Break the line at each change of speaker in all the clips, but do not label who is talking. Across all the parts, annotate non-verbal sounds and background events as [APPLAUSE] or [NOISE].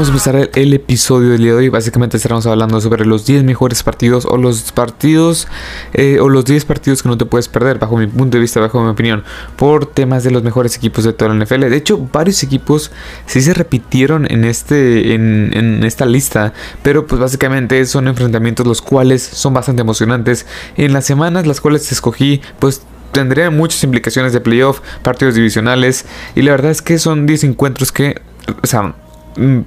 Vamos a empezar el, episodio del día de hoy. Básicamente estaremos hablando sobre los 10 mejores partidos o los partidos eh, o los 10 partidos que no te puedes perder, bajo mi punto de vista, bajo mi opinión, por temas de los mejores equipos de toda la NFL. De hecho, varios equipos sí se repitieron en, este, en, en esta lista, pero pues básicamente son enfrentamientos los cuales son bastante emocionantes. En las semanas las cuales escogí, pues tendría muchas implicaciones de playoff, partidos divisionales, y la verdad es que son 10 encuentros que, o sea,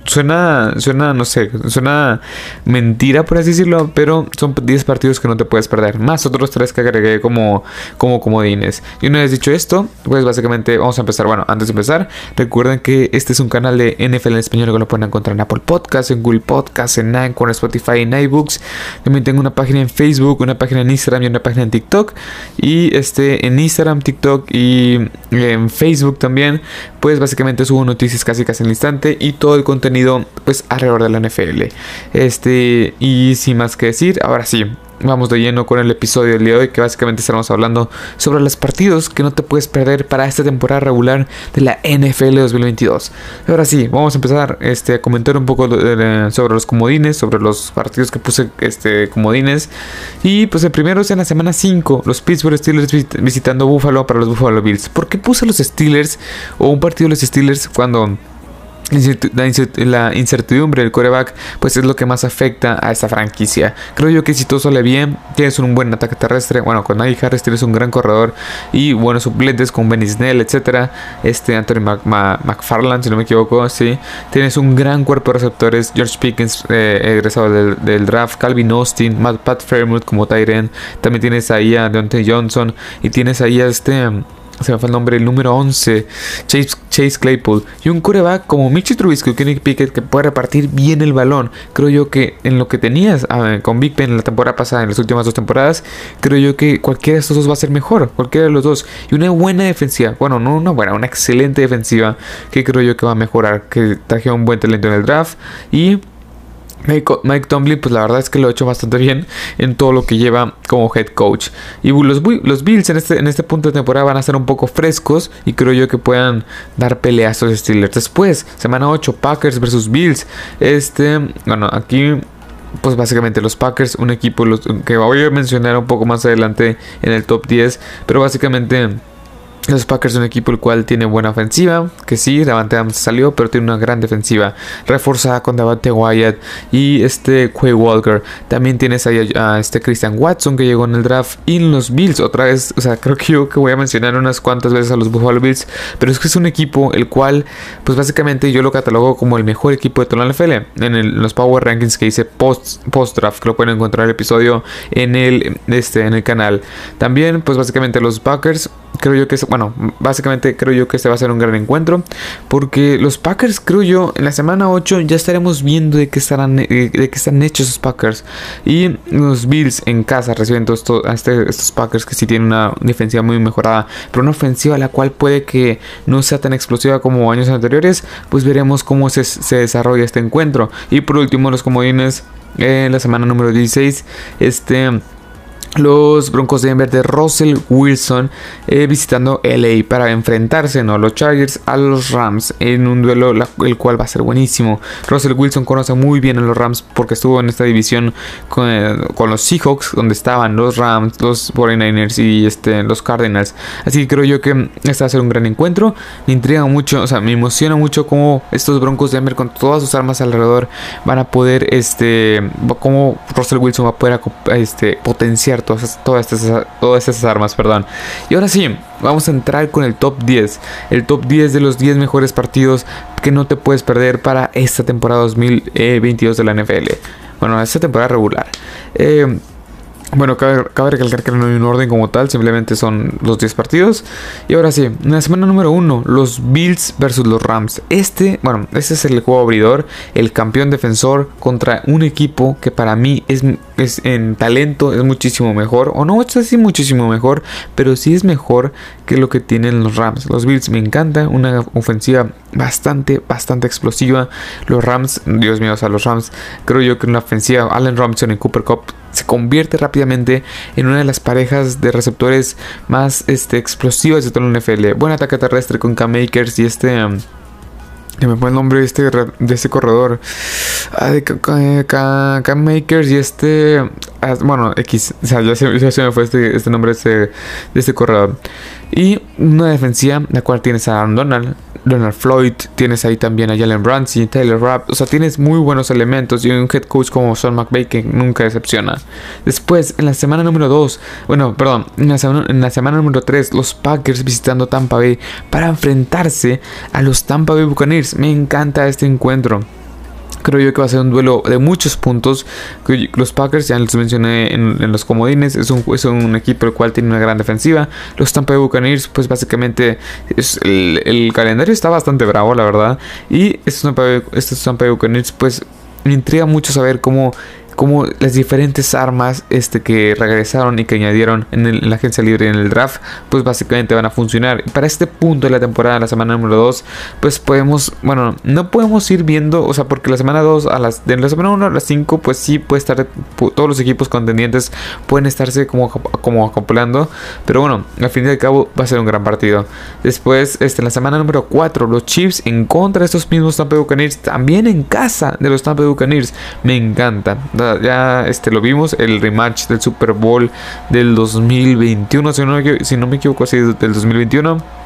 suena, suena, no sé, suena mentira por así decirlo, pero son 10 partidos que no te puedes perder, más otros 3 que agregué como, como comodines. Y una vez dicho esto, pues básicamente vamos a empezar. Bueno, antes de empezar, recuerden que este es un canal de NFL en español que lo pueden encontrar en Apple Podcasts, en Google Podcasts, en Anchor, en Spotify, en iBooks. También tengo una página en Facebook, una página en Instagram y una página en TikTok. Y este en Instagram, TikTok y en Facebook también, pues básicamente subo noticias casi casi el instante y todo el contenido pues alrededor de la NFL. Este, y sin más que decir, ahora sí, vamos de lleno con el episodio del día de hoy que básicamente estaremos hablando sobre los partidos que no te puedes perder para esta temporada regular de la NFL 2022. Ahora sí, vamos a empezar este, a comentar un poco sobre los comodines, sobre los partidos que puse este, comodines. Y pues el primero es en la semana 5, los Pittsburgh Steelers visitando Buffalo para los Buffalo Bills. ¿Por qué puse los Steelers o un partido de los Steelers cuando la incertidumbre del coreback pues es lo que más afecta a esta franquicia. Creo yo que si todo sale bien, tienes un buen ataque terrestre, bueno, con Najee Harris tienes un gran corredor y buenos suplentes con Benny Snell, etcétera. Este Anthony McFarland, si no me equivoco, sí. Tienes un gran cuerpo de receptores, George Pickens eh, egresado del, draft, Calvin Austin, Matt Pat Fairmouth como Tyren, también tienes ahí a Deontay Johnson y tienes ahí a este se me fue el nombre, el número 11, Chase, Chase Claypool. Y un coreback como Mitchell Trubisky o Kenny Pickett que puede repartir bien el balón. Creo yo que en lo que tenías ah, con Big Ben en la temporada pasada, en las últimas dos temporadas, creo yo que cualquiera de estos dos va a ser mejor. Cualquiera de los dos. Y una buena defensiva. Bueno, no una buena, una excelente defensiva que creo yo que va a mejorar. Que traje un buen talento en el draft. Y Mike, Tomlin, pues la verdad es que lo ha hecho bastante bien en todo lo que lleva como head coach. Y los, los Bills en este, en este punto de temporada van a ser un poco frescos y creo yo que puedan dar peleas a los Steelers. Después, semana 8, Packers versus Bills. Este, bueno, aquí pues básicamente los Packers, un equipo que voy a mencionar un poco más adelante en el top 10, pero básicamente los Packers son un equipo el cual tiene buena ofensiva, que sí, Davante Adams salió, pero tiene una gran defensiva, reforzada con Davante Wyatt y este Quay Walker. También tienes a, este Christian Watson que llegó en el draft y en los Bills otra vez, o sea, creo que yo que voy a mencionar unas cuantas veces a los Buffalo Bills, pero es que es un equipo el cual, pues básicamente yo lo catalogo como el mejor equipo de toda la NFL en, los Power Rankings que hice post, post draft, que lo pueden encontrar el episodio en el, este, en el canal. También, pues básicamente los Packers creo yo que es, bueno, básicamente creo yo que este va a ser un gran encuentro. Porque los Packers, creo yo, en la semana 8 ya estaremos viendo de qué, estarán, eh, de qué están hechos esos Packers. Y los Bills en casa reciben todos este, estos Packers que sí tienen una defensiva muy mejorada. Pero una ofensiva la cual puede que no sea tan explosiva como años anteriores. Pues veremos cómo se, se desarrolla este encuentro. Y por último, los comodines. En la semana número 16. Este los Broncos de Denver de Russell Wilson eh, visitando LA para enfrentarse ¿no? los Chargers a los Rams en un duelo el cual va a ser buenísimo. Russell Wilson conoce muy bien a los Rams porque estuvo en esta división con, eh, los Seahawks donde estaban los Rams, los 49ers y este, los Cardinals. Así que creo yo que este va a ser un gran encuentro. Me intriga mucho, o sea, me emociona mucho cómo estos Broncos de Denver con todas sus armas alrededor van a poder, este, cómo Russell Wilson va a poder este, potenciar todas, todas, estas, todas estas armas, perdón. Y ahora sí, vamos a entrar con el top 10. El top 10 de los 10 mejores partidos que no te puedes perder para esta temporada 2022 de la NFL. Bueno, esta temporada regular. Eh, bueno, cabe, recalcar que no hay un orden como tal, simplemente son los 10 partidos. Y ahora sí, en la semana número 1, los Bills versus los Rams. Este, bueno, este es el juego abridor, el campeón defensor contra un equipo que para mí es, es en talento es muchísimo mejor. O no, es así muchísimo mejor, pero sí es mejor que lo que tienen los Rams. Los Bills me encanta, una ofensiva bastante, bastante explosiva. Los Rams, Dios mío, o sea, los Rams, creo yo que una ofensiva, Allen Robinson y Cooper Cup se convierte rápidamente en una de las parejas de receptores más este, explosivas de todo el NFL. Buen ataque terrestre con K-Makers y este... Um, me fue el nombre de este, de este corredor. Ah, de Cam Makers y este. Ah, bueno, X. O sea, ya se, me fue este, este nombre este, de este corredor. Y una defensiva, la cual tienes a Aaron Donald, Donald Floyd, tienes ahí también a Jalen Ramsey, Taylor Rapp, o sea, tienes muy buenos elementos y un head coach como Sean McVay que nunca decepciona. Después, en la semana número 2, bueno, perdón, en la, semana, en la semana número 3, los Packers visitando Tampa Bay para enfrentarse a los Tampa Bay Buccaneers. Me encanta este encuentro. Creo yo que va a ser un duelo de muchos puntos. Los Packers, ya los mencioné en, los comodines, es un, es un, equipo el cual tiene una gran defensiva. Los Tampa Bay Buccaneers, pues básicamente el, calendario está bastante bravo, la verdad. Y estos Tampa Bay, estos Tampa Bay Buccaneers, pues me intriga mucho saber cómo como las diferentes armas este, que regresaron y que añadieron en, la agencia libre y en el draft, pues básicamente van a funcionar. Y para este punto de la temporada, la semana número 2, pues podemos, bueno, no podemos ir viendo, o sea, porque la semana 2, a las, de la semana 1 a las 5, pues sí puede estar, todos los equipos contendientes pueden estarse como, como acoplando, pero bueno, al fin y al cabo va a ser un gran partido. Después, este, la semana número 4, los Chiefs en contra de estos mismos Tampa Buccaneers, también en casa de los Tampa Buccaneers, me encanta ya este, lo vimos, el rematch del Super Bowl del 2021, si no, si no me equivoco, así del 2021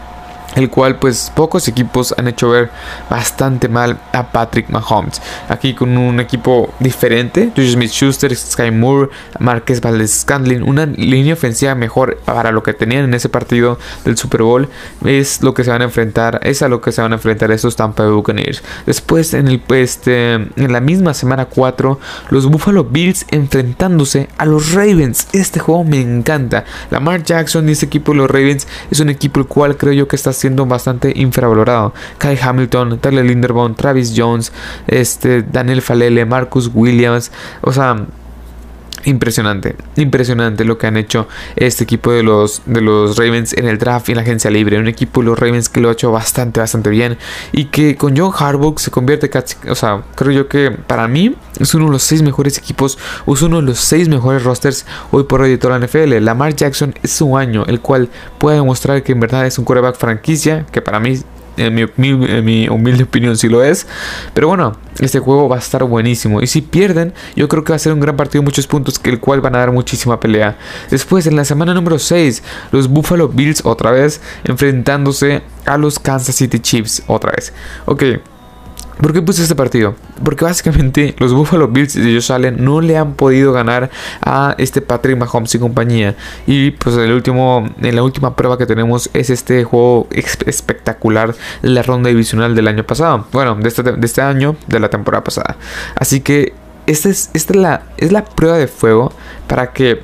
el cual pues pocos equipos han hecho ver bastante mal a Patrick Mahomes. Aquí con un equipo diferente, Juju Smith-Schuster, Sky Moore, Marquez Valdez-Scandlin, una línea ofensiva mejor para lo que tenían en ese partido del Super Bowl, es lo que se van a enfrentar, es a lo que se van a enfrentar estos Tampa Bay Buccaneers. Después en el este en la misma semana 4, los Buffalo Bills enfrentándose a los Ravens. Este juego me encanta. Lamar Jackson y este equipo de los Ravens es un equipo el cual creo yo que está siendo bastante infravalorado. Kai Hamilton, Tyler Linderbaum, Travis Jones, este, Daniel Falele, Marcus Williams, o sea, impresionante, impresionante lo que han hecho este equipo de los, de los Ravens en el draft y en la agencia libre. Un equipo de los Ravens que lo ha hecho bastante, bastante bien. Y que con John Harbaugh se convierte casi, o sea, creo yo que para mí es uno de los seis mejores equipos, es uno de los seis mejores rosters hoy por hoy de toda la NFL. Lamar Jackson es su año, el cual puede demostrar que en verdad es un quarterback franquicia, que para mí en mi, humilde opinión sí lo es. Pero bueno, este juego va a estar buenísimo. Y si pierden, yo creo que va a ser un gran partido, muchos puntos, que el cual van a dar muchísima pelea. Después, en la semana número 6, los Buffalo Bills otra vez enfrentándose a los Kansas City Chiefs otra vez. Ok. ¿Por qué puse este partido? Porque básicamente [LAUGHS] los Buffalo Bills de Josh Allen no le han podido ganar a este Patrick Mahomes y compañía. Y pues el último, en la última prueba que tenemos es este juego espectacular de la ronda divisional del año pasado. Bueno, de este, de este año, de la temporada pasada. Así que esta es, esta es, la, es la prueba de fuego para que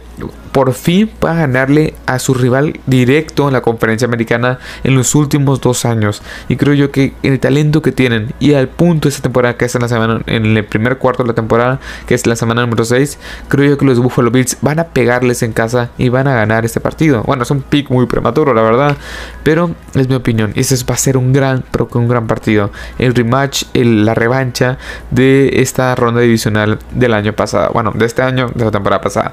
por fin pueda ganarle a su rival directo en la conferencia americana en los últimos dos años. Y creo yo que el talento que tienen y al punto de esta temporada que es en la semana, en el primer cuarto de la temporada, que es la semana número 6, creo yo que los Buffalo Bills van a pegarles en casa y van a ganar este partido. Bueno, es un pick muy prematuro, la verdad, pero es mi opinión. Ese va a ser un gran, pero un gran partido. El rematch, la revancha de esta ronda divisional del año pasado. Bueno, de este año, de la temporada pasada.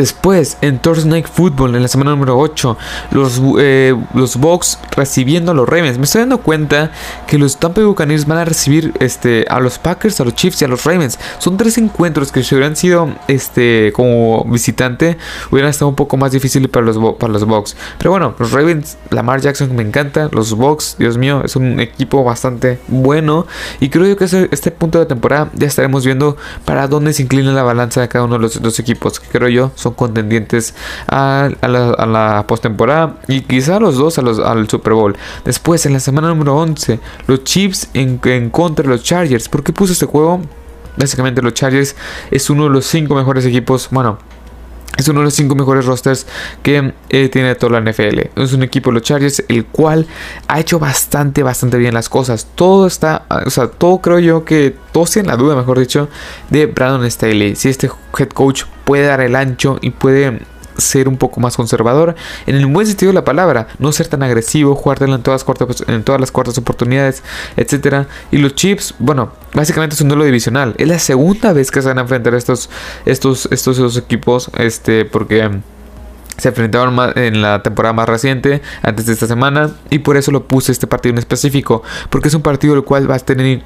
Después, en Thursday Night Football, en la semana número 8, los, eh, los Bucks recibiendo a los Ravens. Me estoy dando cuenta que los Tampa Bay Buccaneers van a recibir este, a los Packers, a los Chiefs y a los Ravens. Son tres encuentros que si hubieran sido este, como visitante, hubieran estado un poco más difícil para los, para los Bucks. Pero bueno, los Ravens, Lamar Jackson me encanta. Los Bucks, Dios mío, es un equipo bastante bueno. Y creo yo que este, este punto de temporada ya estaremos viendo para dónde se inclina la balanza de cada uno de los dos equipos. Que creo yo son contendientes a, la, postemporada y quizá los dos a los, al Super Bowl. Después, en la semana número 11, los Chiefs en, en contra de los Chargers. ¿Por qué puse este juego? Básicamente los Chargers es uno de los cinco mejores equipos, bueno, es uno de los cinco mejores rosters que eh, tiene toda la NFL. Es un equipo de los Chargers el cual ha hecho bastante, bastante bien las cosas. Todo está, o sea, todo creo yo que todos en la duda, mejor dicho, de Brandon Staley. Si este head coach puede dar el ancho y puede ser un poco más conservador, en el buen sentido de la palabra, no ser tan agresivo, jugártelo en todas, cuartas, en todas las cuartas oportunidades, etcétera. Y los Chiefs, bueno, básicamente es un duelo divisional. Es la segunda vez que se van a enfrentar estos, estos, estos dos equipos, este, porque se enfrentaron en la temporada más reciente, antes de esta semana, y por eso lo puse este partido en específico, porque es un partido el cual va a tener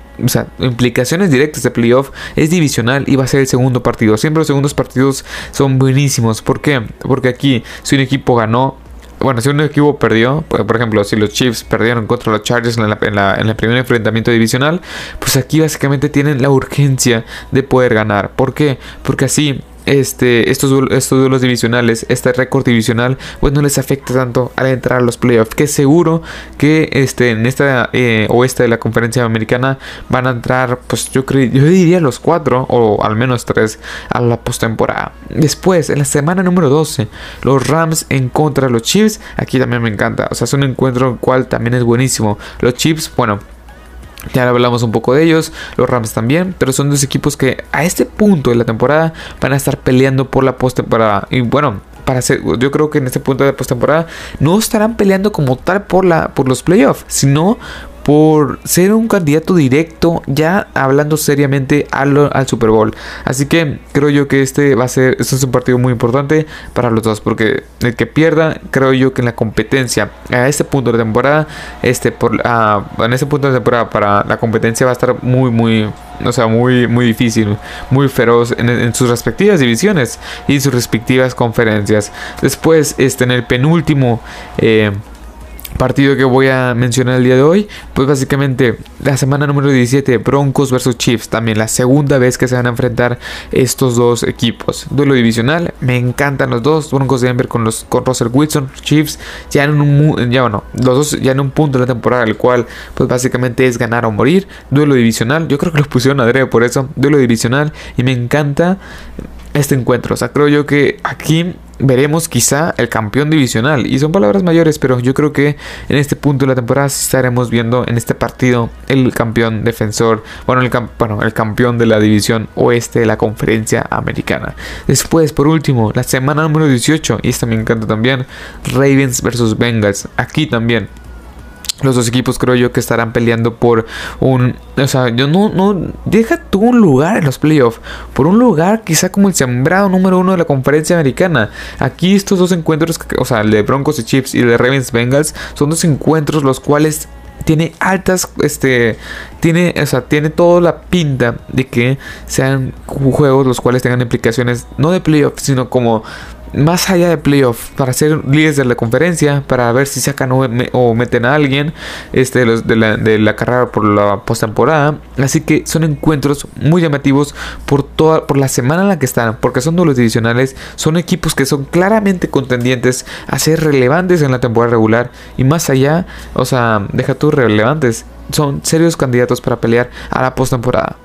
implicaciones directas de playoff, es divisional y va a ser el segundo partido. Siempre los segundos partidos son buenísimos. ¿Por qué? Porque aquí, si un equipo ganó, bueno, si un equipo perdió, por ejemplo, si los Chiefs perdieron contra los Chargers en, el primer enfrentamiento divisional, pues aquí básicamente tienen la urgencia de poder ganar. ¿Por qué? Porque así este, estos, estos duelos divisionales, este récord divisional, pues no les afecta tanto al entrar a los playoffs. Que seguro que este, en esta eh, oeste de la conferencia americana van a entrar, pues yo, yo diría los cuatro o al menos tres a la postemporada. Después, en la semana número 12, los Rams en contra de los Chiefs. Aquí también me encanta. O sea, es un encuentro cual también es buenísimo. Los Chiefs, bueno, ya hablamos un poco de ellos, los Rams también, pero son dos equipos que a este punto de la temporada van a estar peleando por la postemporada. Y bueno, para ser, yo creo que en este punto de postemporada no estarán peleando como tal por la por los playoffs, sino por ser un candidato directo ya hablando seriamente al, Super Bowl. Así que creo yo que este va a ser, este es un partido muy importante para los dos porque el que pierda, creo yo que en la competencia a este punto de temporada, este por en este punto de temporada para la competencia va a estar muy muy o sea, muy, muy difícil, muy feroz en, en, sus respectivas divisiones y sus respectivas conferencias. Después, este, en el penúltimo eh, partido que voy a mencionar el día de hoy, pues básicamente la semana número 17, Broncos versus Chiefs, también la segunda vez que se van a enfrentar estos dos equipos. Duelo divisional, me encantan los dos, Broncos de Denver con los con Russell Wilson, Chiefs ya en un ya bueno, los dos ya en un punto de la temporada el cual pues básicamente es ganar o morir. Duelo divisional, yo creo que los pusieron a por eso, duelo divisional y me encanta este encuentro. O sea, creo yo que aquí veremos quizá el campeón divisional. Y son palabras mayores, pero yo creo que en este punto de la temporada estaremos viendo en este partido el campeón defensor, bueno el, bueno, el campeón de la división oeste de la conferencia americana. Después, por último, la semana número 18, y esta me encanta también, Ravens versus Bengals. Aquí también los dos equipos creo yo que estarán peleando por un... O sea, yo no... no deja tú un lugar en los playoffs. Por un lugar quizá como el sembrado número uno de la conferencia americana. Aquí estos dos encuentros, o sea, el de Broncos y Chiefs y el de Ravens Bengals, son dos encuentros los cuales tiene altas, este, tiene, o sea, tiene toda la pinta de que sean juegos los cuales tengan implicaciones no de playoffs, sino como más allá de playoff, para ser líderes de la conferencia, para ver si sacan o, meten a alguien este, de, la, de la carrera por la postemporada. Así que son encuentros muy llamativos por toda por la semana en la que están, porque son duelos divisionales, son equipos que son claramente contendientes a ser relevantes en la temporada regular y más allá, o sea, deja tú relevantes, son serios candidatos para pelear a la postemporada.